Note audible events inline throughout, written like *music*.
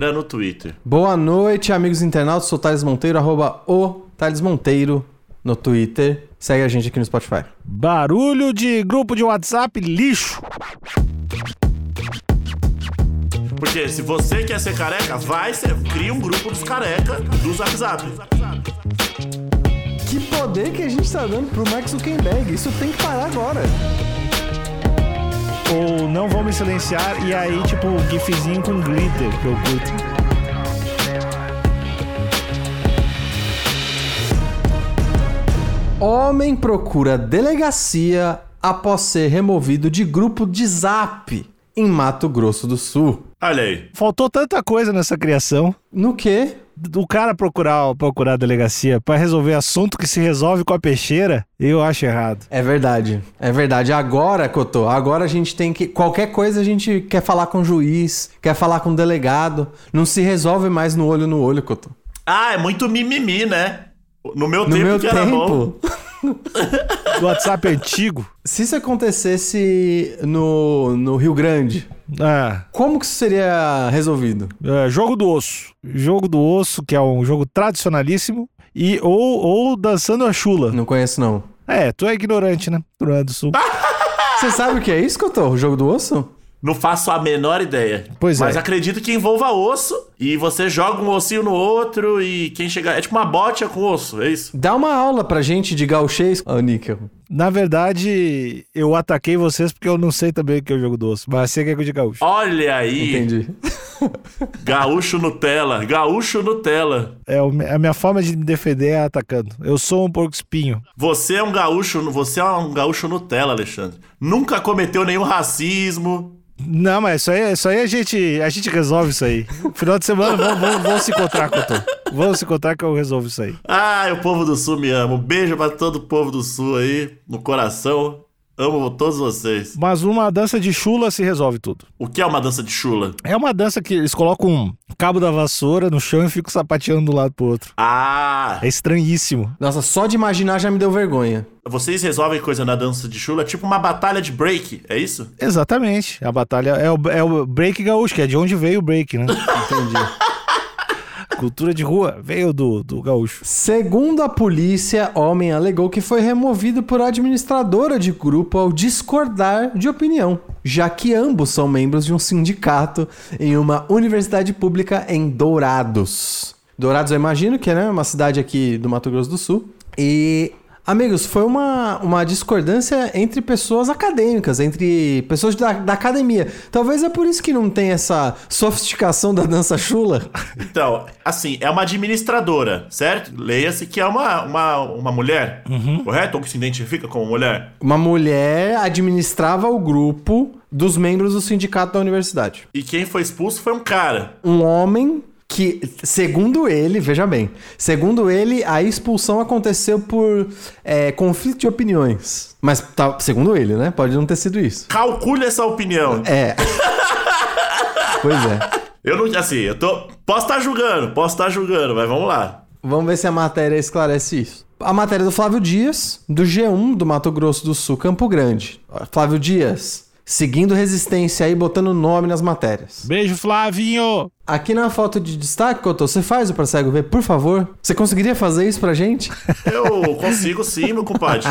no Twitter. Boa noite, amigos internautas. Sou o Thales Monteiro, arroba o Thales Monteiro no Twitter. Segue a gente aqui no Spotify. Barulho de grupo de WhatsApp lixo. Porque se você quer ser careca, vai, ser, cria um grupo dos careca do Zap Zap. Que poder que a gente tá dando pro Mark Zuckerberg. Isso tem que parar agora. Ou não vou me silenciar e aí, tipo, o gifzinho com glitter que eu curto. Homem procura delegacia após ser removido de grupo de zap em Mato Grosso do Sul. Olha aí. Faltou tanta coisa nessa criação. No quê? O cara procurar, procurar a delegacia pra resolver assunto que se resolve com a peixeira, eu acho errado. É verdade. É verdade. Agora, Cotô, agora a gente tem que. Qualquer coisa a gente quer falar com o juiz, quer falar com o delegado. Não se resolve mais no olho no olho, Cotô. Ah, é muito mimimi, né? No meu No tempo meu que era bom. *laughs* *laughs* Do WhatsApp antigo. se isso acontecesse no, no Rio Grande, É, como que isso seria resolvido? é, jogo do osso. Jogo do osso, que é um jogo tradicionalíssimo. E, ou, ou dançando a chula. Não conheço, não. É, tu é ignorante, né? Do Sul. *laughs* Você sabe o que é isso, Cotô? O jogo do osso? Não faço a menor ideia. Pois Mas é. acredito que envolva osso e você joga um ossinho no outro e quem chegar. É tipo uma botia com osso, é isso? Dá uma aula pra gente de gauchês, ô Níquel. Na verdade, eu ataquei vocês porque eu não sei também o que é o jogo do osso. Mas sei que é de gaúcho. Olha aí. Entendi. *laughs* Gaúcho Nutella. Gaúcho Nutella. É, o- a minha forma de me defender é atacando. Eu sou um porco espinho. Você é um gaúcho, você é um gaúcho Nutella, Alexandre. Nunca cometeu nenhum racismo. Não, mas isso aí, isso aí a gente, a gente resolve isso aí. Final de semana vamos, vamos, vamos se encontrar, Cotô. Vamos se encontrar que eu resolvo isso aí. Ah, o povo do Sul me ama. Um beijo pra todo o povo do Sul aí, no coração. Amo todos vocês. Mas uma dança de chula se resolve tudo. O que é uma dança de chula? É uma dança que eles colocam um cabo da vassoura no chão e ficam sapateando de um lado pro outro. Ah, É estranhíssimo. Nossa, só de imaginar já me deu vergonha. vocês resolvem coisa na dança de chula, tipo uma batalha de break, é isso? Exatamente. A batalha é o, é o break gaúcho, que é de onde veio o break, né? *laughs* Entendi. Cultura de rua veio do, do gaúcho. Segundo a polícia, homem alegou que foi removido por administradora de grupo ao discordar de opinião, já que ambos são membros de um sindicato em uma universidade pública em Dourados. Dourados, eu imagino que é né, uma cidade aqui do Mato Grosso do Sul. E, amigos, foi uma, uma discordância entre pessoas acadêmicas, entre pessoas da, da academia. Talvez é por isso que não tem essa sofisticação da dança chula. *laughs* Então, assim, é uma administradora, certo? Leia-se que é uma, uma, uma mulher, correto? Ou que se identifica como mulher? Uma mulher administrava o grupo dos membros do sindicato da universidade. E quem foi expulso foi um cara. Um homem que, segundo ele, veja bem, segundo ele, a expulsão aconteceu por é, conflito de opiniões. Mas, tá, segundo ele, né? Pode não ter sido isso. Calcule essa opinião. É. pois é. Eu não, assim, eu tô. Posso estar julgando, posso estar julgando, mas vamos lá. Vamos ver se a matéria esclarece isso. A matéria do Flávio Dias, do G1 do Mato Grosso do Sul, Campo Grande. Flávio Dias, seguindo resistência aí, botando nome nas matérias. Beijo, Flavinho! Aqui na foto de destaque, Cotô, você faz o pra cego ver, por favor? Você conseguiria fazer isso pra gente? *laughs* Eu consigo sim, meu compadre.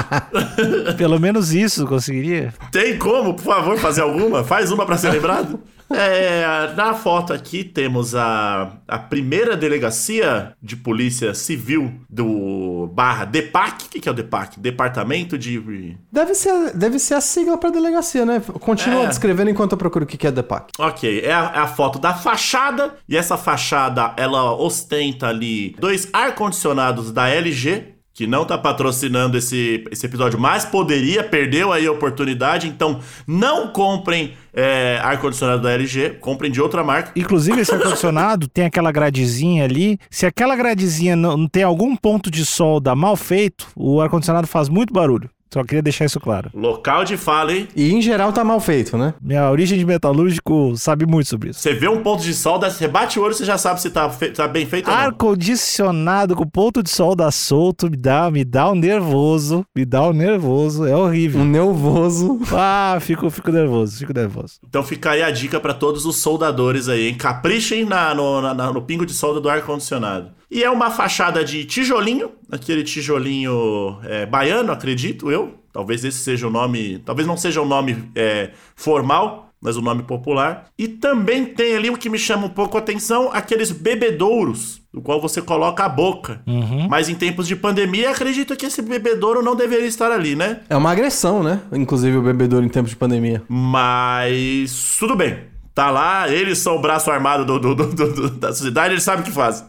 Pelo menos isso conseguiria. Tem como, por favor, fazer alguma? Faz uma pra ser lembrado. É, na foto aqui temos a, a primeira delegacia de polícia civil do barra DEPAC. O que, que é o DEPAC? Departamento de. Deve ser, deve ser a sigla pra delegacia, né? Continua É. descrevendo enquanto eu procuro o que que é DEPAC. Ok, é a, é a foto da fachada. E essa fachada ela ostenta ali dois ar-condicionados da LG. Que não tá patrocinando esse, esse episódio, mas poderia, perdeu aí a oportunidade. Então, não comprem é, ar-condicionado da LG, comprem de outra marca. Inclusive, esse ar-condicionado *laughs* tem aquela gradezinha ali. Se aquela gradezinha não, não tem algum ponto de solda mal feito, o ar-condicionado faz muito barulho. Só queria deixar isso claro. Local de fala, hein? E em geral tá mal feito, né? Minha origem de metalúrgico sabe muito sobre isso. Você vê um ponto de solda, você bate o olho, você já sabe se tá, fe- tá bem feito ou não. Ar-condicionado com ponto de solda solto me dá, me dá um nervoso. Me dá um nervoso. É horrível. Um nervoso. Ah, fico, fico nervoso, fico nervoso. Então fica aí a dica pra todos os soldadores aí, hein? Caprichem na- no, na- no pingo de solda do ar-condicionado. E é uma fachada de tijolinho, aquele tijolinho é, baiano, acredito eu. Talvez esse seja o nome. Talvez não seja o nome é, formal, mas o nome popular. E também tem ali o que me chama um pouco a atenção: aqueles bebedouros, do qual você coloca a boca. Mas em tempos de pandemia, acredito que esse bebedouro não deveria estar ali, né? É uma agressão, né? Inclusive o bebedouro em tempos de pandemia. Mas tudo bem. Tá lá, eles são o braço armado do, do- do- do- da sociedade, eles sabem o que fazem.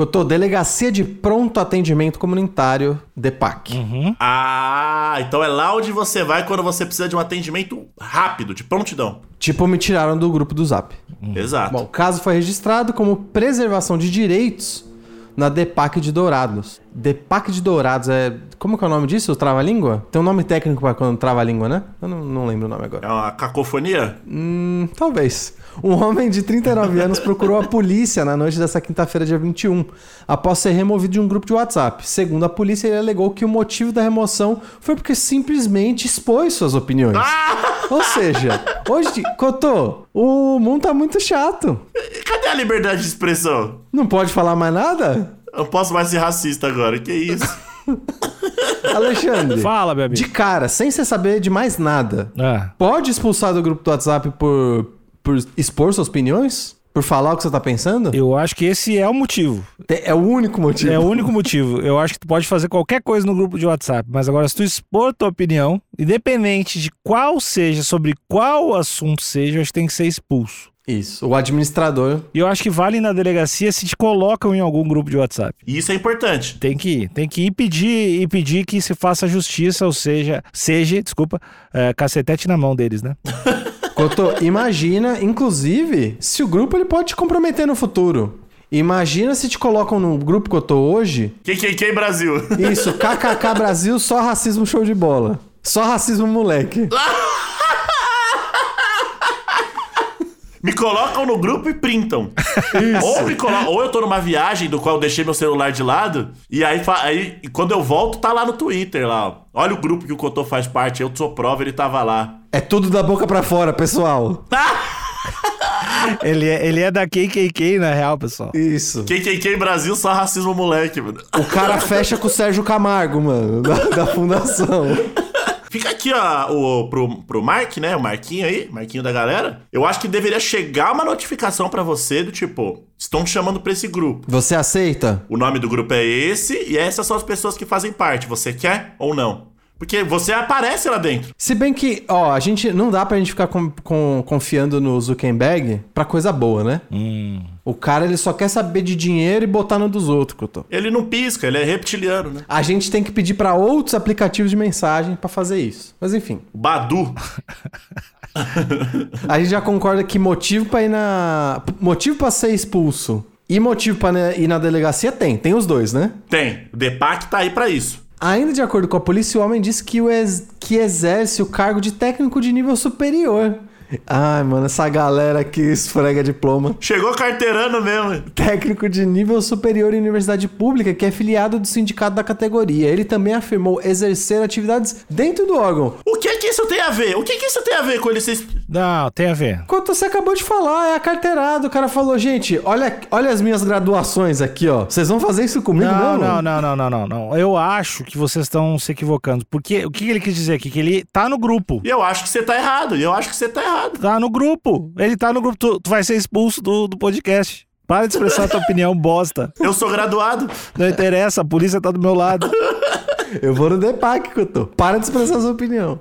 Cotô, Delegacia de Pronto Atendimento Comunitário, DEPAC. Ah, então é lá onde você vai quando você precisa de um atendimento rápido, de prontidão. Tipo, me tiraram do grupo do Zap. Exato. Bom, o caso foi registrado como preservação de direitos na DEPAC de Dourados. DEPAC de Dourados é. Como que é o nome disso? O trava-língua? Tem um nome técnico pra quando trava-língua, né? Eu não, não lembro o nome agora. é uma cacofonia? Hum, talvez. Um homem de 39 anos procurou a polícia na noite dessa quinta-feira, dia 21, após ser removido de um grupo de WhatsApp. Segundo a polícia, ele alegou que o motivo da remoção foi porque simplesmente expôs suas opiniões. Ou seja, hoje, Cotô, o mundo tá muito chato. E Cadê a liberdade de expressão? Não pode falar mais nada? Eu posso mais ser racista agora, que isso? *laughs* Alexandre, Fala, meu amigo. de cara, sem você saber de mais nada, Ah, pode expulsar do grupo do WhatsApp por, por expor suas opiniões? Por falar o que você tá pensando? eu acho que esse é o motivo. É o único motivo. É o único motivo. Eu acho que tu pode fazer qualquer coisa no grupo de WhatsApp, mas agora se tu expor tua opinião, independente de qual seja, sobre qual assunto seja, eu acho que tem que ser expulso. Isso. O administrador. E eu acho que vale na delegacia se te colocam em algum grupo de WhatsApp. Isso é importante. Tem que ir, tem que ir pedir e pedir que se faça justiça, ou seja, seja, desculpa, é, cacetete na mão deles, né? *laughs* Cotô, imagina, inclusive, se o grupo ele pode te comprometer no futuro. Imagina se te colocam no grupo que eu tô hoje. Quem, Brasil? Isso, *laughs* KKK Brasil, só racismo show de bola. Só racismo moleque. *laughs* Me colocam no grupo e printam. Ou, me colocam, ou eu tô numa viagem do qual eu deixei meu celular de lado, e aí, fa- aí e quando eu volto, tá lá no Twitter lá, ó. Olha o grupo que o Cotô faz parte, eu sou prova, ele tava lá. É tudo da boca pra fora, pessoal. *laughs* Ele é, ele é da KKK, na real, pessoal. Isso. Quem, Brasil, só racismo moleque, mano. O cara fecha com o Sérgio Camargo, mano, da, da fundação. *laughs* Fica aqui, ó, o, pro, pro Mark, né? O Marquinho aí, Marquinho da galera. Eu acho que deveria chegar uma notificação pra você do tipo, estão te chamando pra esse grupo. Você aceita? O nome do grupo é esse e essas são as pessoas que fazem parte. Você quer ou não? Porque você aparece lá dentro. Se bem que, ó, a gente não dá pra gente ficar com- com- confiando no Zuckerberg pra coisa boa, né? O cara, ele só quer saber de dinheiro e botar no dos outros, Couto. Ele não pisca, ele é reptiliano, né? A gente tem que pedir pra outros aplicativos de mensagem pra fazer isso. Mas enfim, Badu. *laughs* a gente já concorda que motivo pra ir na motivo para ser expulso e motivo pra né, ir na delegacia tem, tem os dois, né? Tem. O Depac tá aí pra isso. Ainda de acordo com a polícia, o homem disse que, ex- que exerce o cargo de técnico de nível superior. Ai, mano, essa galera que esfrega diploma. Chegou carteirando mesmo. Técnico de nível superior em universidade pública, que é filiado do sindicato da categoria. Ele também afirmou exercer atividades dentro do órgão. O que que isso tem a ver? O que que isso tem a ver com ele ser... Não, tem a ver. Enquanto você acabou de falar, é a carteirada. O cara falou, gente, olha, olha as minhas graduações aqui, ó. Vocês vão fazer isso comigo, Não, não? não, não, não, não, não, não. Eu acho que vocês estão se equivocando. Porque o que ele quis dizer aqui? Que ele tá no grupo. E eu acho que você tá errado. E eu acho que você tá errado. Tá no grupo. Ele tá no grupo. Tu, tu vai ser expulso do, do podcast. Para de expressar tua *laughs* opinião bosta. Eu sou graduado. Não interessa, a polícia tá do meu lado. *laughs* Eu vou no DEPAC, Couto. Para de expressar sua opinião.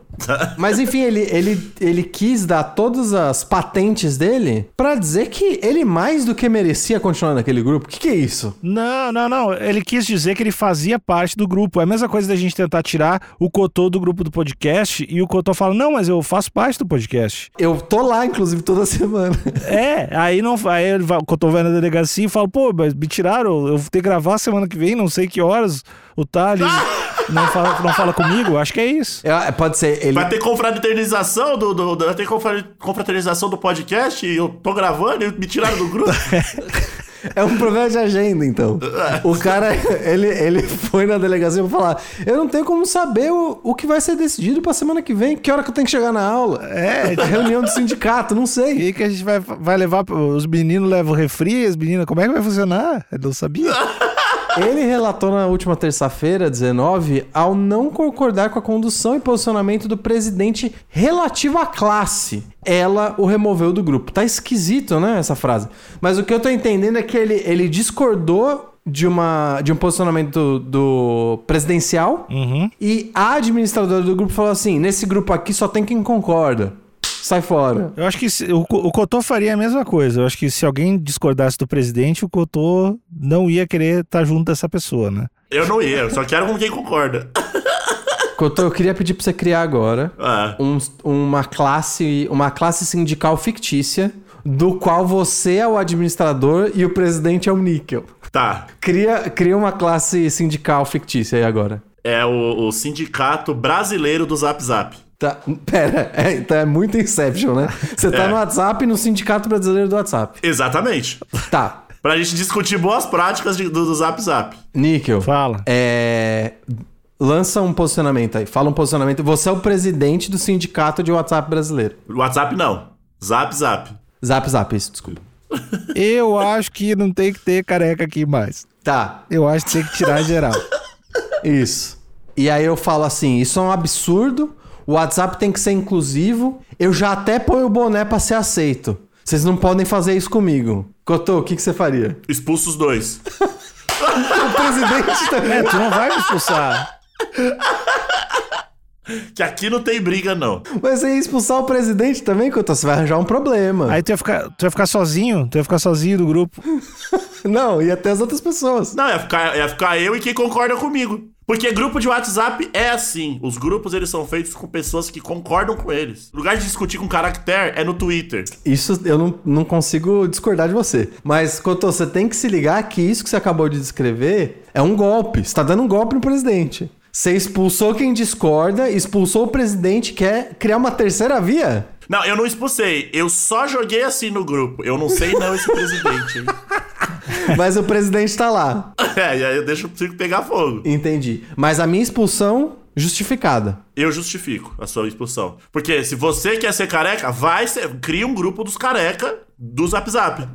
Mas enfim, ele, ele, ele quis dar todas as patentes dele pra dizer que ele mais do que merecia continuar naquele grupo. O que, que é isso? Não, não, não. Ele quis dizer que ele fazia parte do grupo. É a mesma coisa da gente tentar tirar o Cotô do grupo do podcast e o Cotô fala: Não, mas eu faço parte do podcast. Eu tô lá, inclusive, toda semana. É, aí não aí o Cotô vai na delegacia e fala: Pô, mas me tiraram, eu vou ter que gravar semana que vem, não sei que horas. O Thales *laughs* não fala, não fala comigo. Acho que é isso. É, pode ser. Ele, Vai ter confraternização do, do, do- vai ter confra- confraternização do podcast e eu tô gravando e me tiraram do grupo. *laughs* É um problema de agenda, então. O cara, ele, ele foi na delegacia pra falar: Eu não tenho como saber o, o que vai ser decidido pra semana que vem. Que hora que eu tenho que chegar na aula? É, *laughs* reunião do sindicato, não E sei. aí que a gente vai, vai levar. Os meninos levam refri, as meninas. Como é que vai funcionar? Eu não sabia. Ele relatou na última terça-feira, 19, ao não concordar com a condução e posicionamento do presidente relativo à classe. Ela o removeu do grupo. Tá esquisito, né, essa frase. Mas o que eu tô entendendo é que ele, ele discordou de, uma, de um posicionamento do, do presidencial Uhum. e a administradora do grupo falou assim: nesse grupo aqui só tem quem concorda. Sai fora. Eu acho que se- o, o Cotô faria a mesma coisa. Eu acho que se alguém discordasse do presidente, o Cotô não ia querer estar junto dessa pessoa, né? Eu não ia, eu só quero com quem concorda. Cotô, eu queria pedir pra você criar agora Ah, um- uma classe uma classe sindical fictícia do qual você é o administrador e o presidente é o níquel. tá. Cria, cria uma classe sindical fictícia aí agora. É o, o Sindicato Brasileiro do Zap Zap. Tá, pera, é, então é muito Inception, né? Você tá É. no WhatsApp no Sindicato Brasileiro do WhatsApp. Exatamente. Tá, Pra gente discutir boas práticas de- do, do Zap Zap. níquel. Fala. É. Lança um posicionamento aí. Fala um posicionamento. Você é o presidente do sindicato de WhatsApp brasileiro. WhatsApp não. Zap Zap. Zap Zap, isso, desculpa. *laughs* Eu acho que não tem que ter careca aqui mais. Tá, Eu acho que tem que tirar geral. isso. E aí eu falo assim: isso é um absurdo. O WhatsApp tem que ser inclusivo. Eu já até ponho o boné pra ser aceito. Vocês não podem fazer isso comigo. Cotô, o que, que você faria? Expulsa os dois. *laughs* O presidente também. É, tu não vai me expulsar. Que aqui não tem briga, não. Mas você ia expulsar o presidente também, Cotô? Você vai arranjar um problema. Aí tu ia ficar, tu ia ficar sozinho, tu ia ficar sozinho do grupo. *laughs* Não, ia ter as outras pessoas. Não, ia ficar, ia ficar eu e quem concorda comigo. Porque grupo de WhatsApp é assim. Os grupos, eles são feitos com pessoas que concordam com eles. O lugar de discutir com caractere é no Twitter. Isso eu não, não consigo discordar de você. Mas, Cotô, você tem que se ligar que isso que você acabou de descrever é um golpe. Você tá dando um golpe no presidente. Você expulsou quem discorda, expulsou o presidente, quer criar uma terceira via? Não, eu não expulsei. Eu só joguei assim no grupo. Eu não sei não esse presidente. *laughs* Mas o presidente tá lá. *laughs* É, e aí eu deixo o circo pegar fogo. Entendi. Mas a minha expulsão, justificada. Eu justifico a sua expulsão. Porque se você quer ser careca, vai ser. Cria um grupo dos careca do Zap Zap.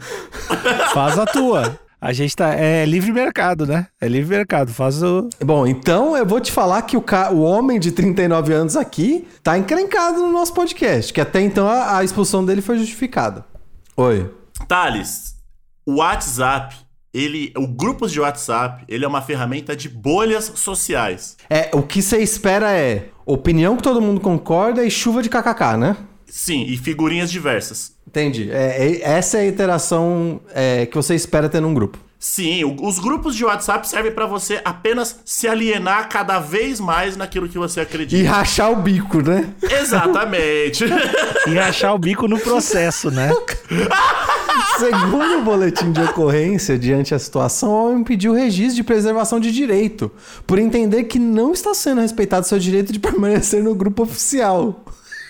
Faz a tua. A gente tá. É livre mercado, né? É livre mercado. Faz o. Bom, então eu vou te falar que o, ca... o homem de 39 anos aqui tá encrencado no nosso podcast, que até então a, a expulsão dele foi justificada. Oi. Thales, o WhatsApp, ele. O grupos de WhatsApp, ele é uma ferramenta de bolhas sociais. É, o que você espera é opinião que todo mundo concorda e chuva de kkk, né? Sim, e figurinhas diversas. Entendi. É, é- essa é a interação é, que você espera ter num grupo. Sim, o- os grupos de WhatsApp servem pra você apenas se alienar cada vez mais naquilo que você E acredita. rachar o bico, né? Exatamente. E rachar o bico no processo, né? *laughs* Segundo o boletim de ocorrência diante a situação, o homem pediu registro de preservação de direito, por entender que não está sendo respeitado seu direito de permanecer no grupo oficial.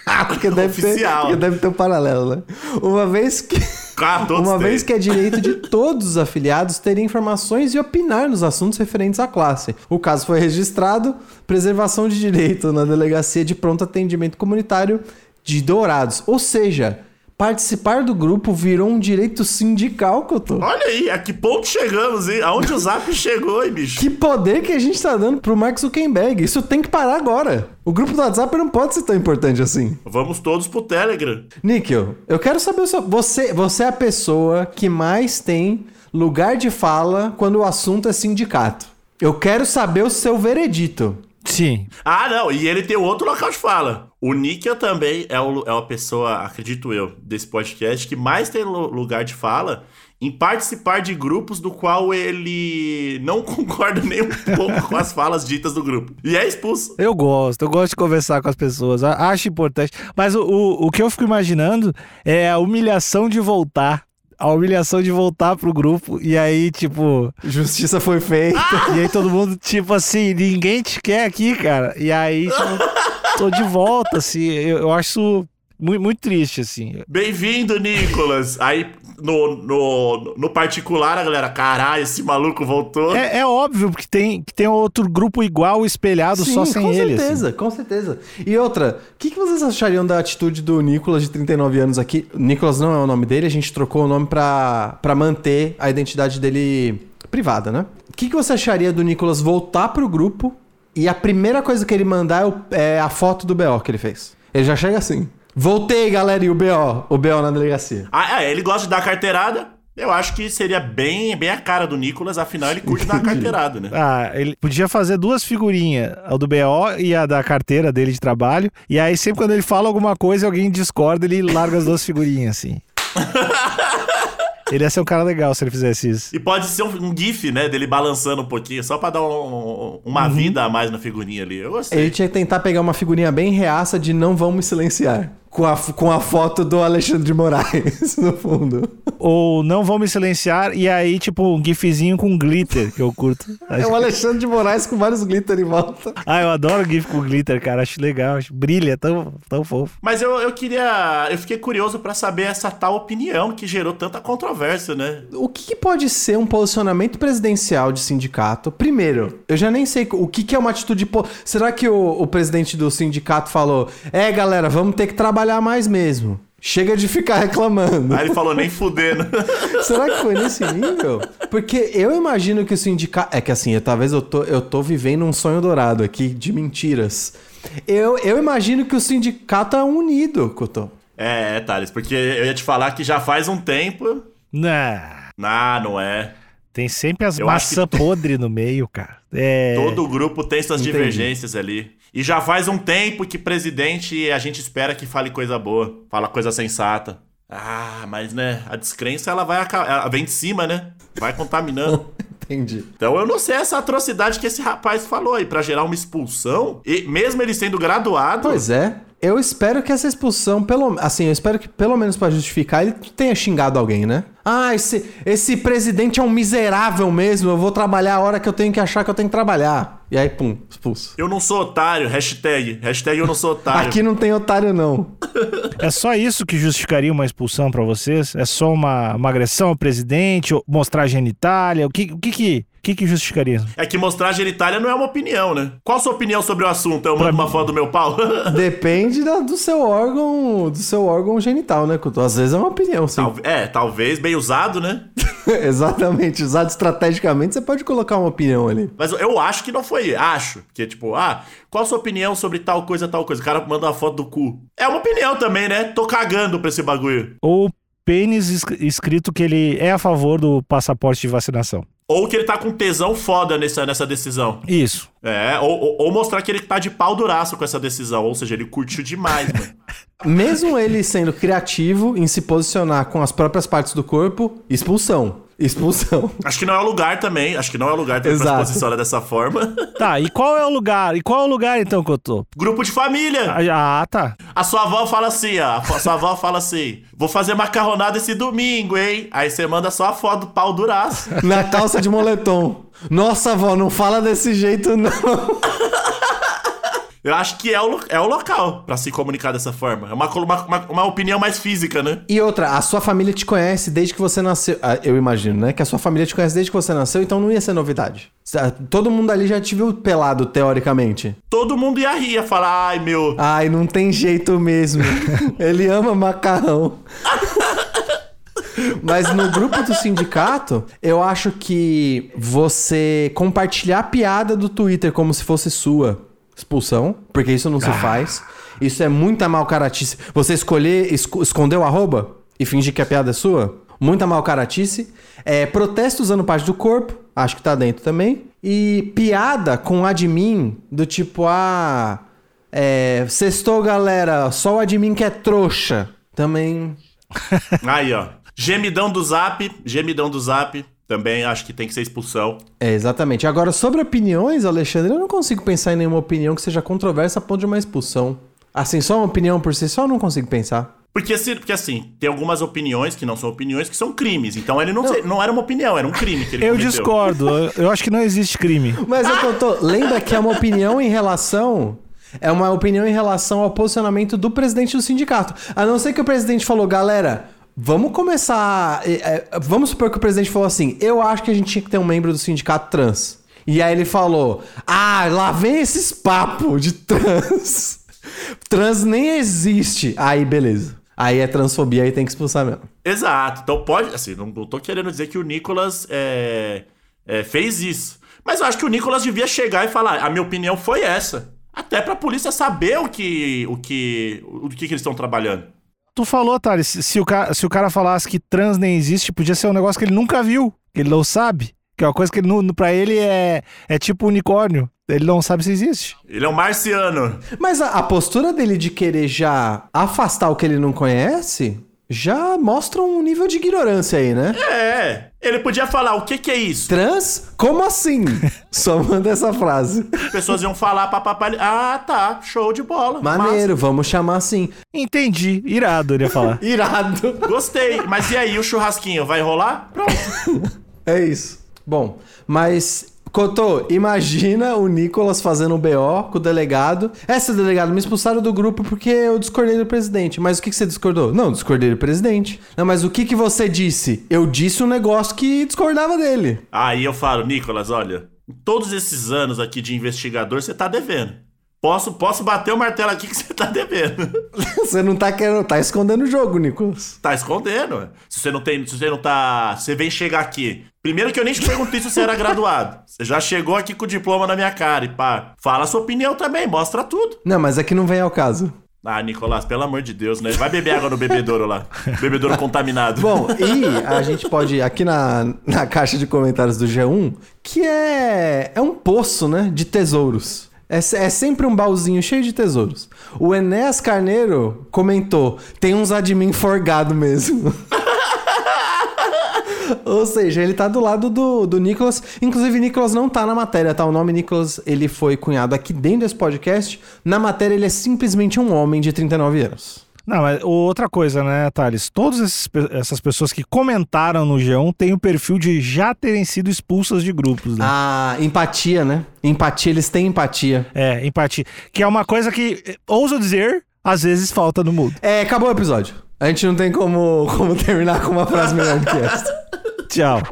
*laughs* porque, deve ter, porque deve ter um paralelo, né? Uma vez que. *laughs* Ah, Uma têm. vez que é direito de todos os afiliados terem informações e opinar nos assuntos referentes à classe. O caso foi registrado, preservação de direito na Delegacia de Pronto Atendimento Comunitário de Dourados. Ou seja, participar do grupo virou um direito sindical, que eu tô. Olha aí, a que ponto chegamos, hein? Aonde o Zap *laughs* chegou, hein, bicho? Que poder que a gente tá dando pro Mark Zuckerberg. Isso tem que parar agora. O grupo do WhatsApp não pode ser tão importante assim. Vamos todos pro Telegram. Níquel, eu quero saber o seu. Você, você é a pessoa que mais tem lugar de fala quando o assunto é sindicato. Eu quero saber o seu veredito. Sim. Ah, não, e ele tem outro local de fala. O Níquel também é, o, é uma pessoa, acredito eu, desse podcast que mais tem lu- lugar de fala em participar de grupos do qual ele não *laughs* concorda nem um pouco com as falas ditas do grupo. E é expulso. Eu gosto, eu gosto de conversar com as pessoas, acho importante. Mas o, o, o que eu fico imaginando é a humilhação de voltar. A humilhação de voltar pro grupo e aí, tipo. Justiça foi feita. E aí todo mundo, tipo assim, ninguém te quer aqui, cara. E aí, tipo, tô de volta, assim. Eu, eu acho muito, muito triste, assim. Bem-vindo, Nicolas. Aí, no, no, no particular, a galera, caralho, esse maluco voltou. É, é óbvio que tem, que tem outro grupo igual espelhado só sem com ele. assim. certeza, com certeza. E outra, o que, que vocês achariam da atitude do Nicolas de 39 anos aqui? Nicolas não é o nome dele, a gente trocou o nome pra, pra manter a identidade dele privada, né? O que, que você acharia do Nicolas voltar pro grupo e a primeira coisa que ele mandar é, o- é a foto do BO que ele fez? Ele já chega assim. Voltei, galera, e o BO, o BO na delegacia. Ah, é, ele gosta de dar carteirada. Eu acho que seria bem, bem a cara do Nicolas, afinal ele curte dar carteirada, né? Ah, ele podia fazer duas figurinhas, a do BO e a da carteira dele de trabalho. E aí, sempre quando ele fala alguma coisa e alguém discorda, ele larga as duas figurinhas, assim. *laughs* ele ia ser um cara legal se ele fizesse isso. E pode ser um, um gif, né, dele balançando um pouquinho, só pra dar um- uma vida a mais na figurinha ali. Eu gostei. Ele tinha que tentar pegar uma figurinha bem reaça de não vão me silenciar. Com a, com a foto do Alexandre de Moraes *laughs* no fundo. Ou não vão me silenciar, e aí, tipo, um gifzinho com glitter, que eu curto. É o Alexandre de Moraes com vários glitter em volta. Ah, eu adoro gif com glitter, cara. Acho legal, acho brilha, tão, tão fofo. Mas eu, eu queria. Eu fiquei curioso pra saber essa tal opinião que gerou tanta controvérsia, né? O que, que pode ser um posicionamento presidencial de sindicato? Primeiro, eu já nem sei o que, que é uma atitude. po- Será que o, o presidente do sindicato falou: é, galera, vamos ter que trabalhar mais mesmo? Chega de ficar reclamando. Aí ele falou, nem fudendo. *laughs* Será que foi nesse nível? Porque eu imagino que o sindicato. É que assim, eu, talvez eu tô, eu tô vivendo um sonho dourado aqui de mentiras. Eu, eu imagino que o sindicato é unido, Couto. é, é, Thales, porque eu ia te falar que já faz um tempo. Nah, Ah, não é. tem sempre as Eu maçã podre no meio, cara. É. Todo grupo tem suas Entendi. divergências ali. E já faz um tempo que presidente a gente espera que fale coisa boa, fala coisa sensata. Ah, mas né, a descrença ela vai ela vem de cima, né? Vai contaminando. *laughs* Entendi. Então eu não sei essa atrocidade que esse rapaz falou aí pra gerar uma expulsão, e mesmo ele sendo graduado. Pois é. Eu espero que essa expulsão, pelo assim, eu espero que pelo menos pra justificar ele tenha xingado alguém, né? Ah, esse, esse presidente é um miserável mesmo. Eu vou trabalhar a hora que eu tenho que achar que eu tenho que trabalhar. E aí, pum, expulso. Eu não sou otário, hashtag, hashtag eu não sou otário. Aqui não tem otário, não. É só isso que justificaria uma expulsão pra vocês? É só uma, uma agressão ao presidente, ou mostrar a genitália? O que o que, que, que, que justificaria? É que mostrar a genitália não é uma opinião, né? Qual a sua opinião sobre o assunto? Eu mando uma foto do meu pau? *laughs* Depende da- do seu órgão, do seu órgão genital, né, Couto? Às vezes é uma opinião, sim. Tal- é, talvez bem usado, né? *laughs* Exatamente. Usado estrategicamente, você pode colocar uma opinião ali. Mas eu acho que não foi. Acho. Porque, tipo, ah, qual a sua opinião sobre tal coisa, tal coisa? O cara manda uma foto do cu. É uma opinião também, né? Tô cagando pra esse bagulho. Ou pênis es- escrito que ele é a favor do passaporte de vacinação. Ou que ele tá com tesão foda nessa, nessa decisão. Isso. É, ou, ou- ou mostrar que ele tá de pau duraço com essa decisão. Ou seja, ele curtiu demais, mano. *laughs* Mesmo ele sendo criativo em se posicionar com as próprias partes do corpo, expulsão. Expulsão. Acho que não é o lugar também. Acho que não é o lugar também pra se Exato. posicionar dessa forma. Tá, e qual é o lugar? E qual é o lugar então que eu tô? Grupo de família. Ah, tá. A sua avó fala assim, ó. A sua avó fala assim: vou fazer macarronada esse domingo, hein? Aí você manda só a foto do pau duraço. Na calça de moletom. Nossa, avó, não fala desse jeito, não. *laughs* Eu acho que é o, é o local pra se comunicar dessa forma. É uma, uma, uma, opinião mais física, né? E outra, a sua família te conhece desde que você nasceu. Ah, Eu imagino, né? Que a sua família te conhece desde que você nasceu, então não ia ser novidade. Todo mundo ali já te viu pelado, teoricamente. Todo mundo ia rir, ia falar, ai meu. Ai, não tem jeito mesmo. *laughs* Ele ama macarrão. Mas no grupo do sindicato, eu acho que você compartilhar a piada do Twitter como se fosse sua expulsão, porque isso não se faz. Isso é muita mal caratice. Você escolher, esco- esconder o arroba e fingir que a piada é sua? muita mal caratice. É, protesto usando parte do corpo, acho que tá dentro também. E piada com admin, do tipo, ah. É, sextou, galera, só o admin que é trouxa. Também. *laughs* Aí, ó. Gemidão do zap, gemidão do zap. Também acho que tem que ser expulsão. É, exatamente. Agora, sobre opiniões, Alexandre, eu não consigo pensar em nenhuma opinião que seja controversa a ponto de uma expulsão. Assim, só uma opinião por si só, eu não consigo pensar. Porque, porque assim, tem algumas opiniões que não são opiniões, que são crimes. Então ele não, se- não era uma opinião, era um crime que ele Eu cometeu. discordo. Eu- Eu acho que não existe crime. *laughs* Mas eu tô, lembra que é uma opinião em relação. É uma opinião em relação ao posicionamento do presidente do sindicato. A não ser que o presidente falou, galera, vamos começar. é, é, vamos supor que o presidente falou assim: eu acho que a gente tinha que ter um membro do sindicato trans. E aí ele falou: ah, lá vem esses papos de trans. *laughs* Trans nem existe. Aí, beleza. Aí é transfobia, aí tem que expulsar mesmo. Exato. Então pode. Assim, não, não tô querendo dizer que o Nicolas é, é, fez isso. Mas eu acho que o Nicolas devia chegar e falar: a minha opinião foi essa. Até pra polícia saber o que. o que. o que, que eles estão trabalhando. Tu falou, Thales, se o, cara, se o cara falasse que trans nem existe, podia ser um negócio que ele nunca viu, que ele não sabe. Que é uma coisa que ele não, pra ele é, é tipo unicórnio. Ele não sabe se existe. Ele é um marciano. Mas a, a postura dele de querer já afastar o que ele não conhece já mostra um nível de ignorância aí, né? É. Ele podia falar: o que, que é isso? Trans? Como assim? *laughs* Só manda essa frase. As pessoas iam falar pra papai. Ah, tá. Show de bola. Maneiro, vamos chamar assim. Entendi. Irado, ele ia falar. *laughs* Irado. massa. Gostei. Mas e aí, o churrasquinho vai rolar? Pronto. *laughs* É isso. Bom, mas. Cotô, imagina o Nicolas fazendo um BO com o delegado. Essa delegado me expulsaram do grupo porque eu discordei do presidente. Mas o que, que você discordou? Não, discordei do presidente. Não, mas o que, que você disse? Eu disse um negócio que discordava dele. Aí eu falo, Nicolas, olha, todos esses anos aqui de investigador, você tá devendo. Posso, posso bater o martelo aqui que *laughs* você tá devendo. *laughs* Você não tá querendo. Tá escondendo o jogo, Nicolas. tá escondendo. Se você não tem. Se você não tá. Você vem chegar aqui. Primeiro que eu nem te perguntei se você era graduado. Você já chegou aqui com o diploma na minha cara e pá. Fala a sua opinião também, mostra tudo. Não, mas aqui não vem ao caso. Ah, Nicolás, pelo amor de Deus, né? Vai beber água no bebedouro lá. Bebedouro contaminado. Bom, e a gente pode, aqui na, na caixa de comentários do G1, que é, é um poço, né, de tesouros. É, é sempre um baúzinho cheio de tesouros. O Enéas Carneiro comentou: tem uns admin forgado mesmo. *laughs* Ou seja, ele tá do lado do, do Nicolas. Inclusive, Nicolas não tá na matéria, tá? O nome Nicolas, ele foi cunhado aqui dentro desse podcast. Na matéria, ele é simplesmente um homem de 39 anos. Não, mas outra coisa, né, Thales? Todas essas pessoas que comentaram no G1 têm o perfil de já terem sido expulsas de grupos, né? Ah, empatia, né? Empatia, eles têm empatia. É, empatia. Que é uma coisa que, ouso dizer, às vezes falta no mundo. É, acabou o episódio. A gente não tem como, *laughs* como terminar com uma frase melhor do que essa. Tchau.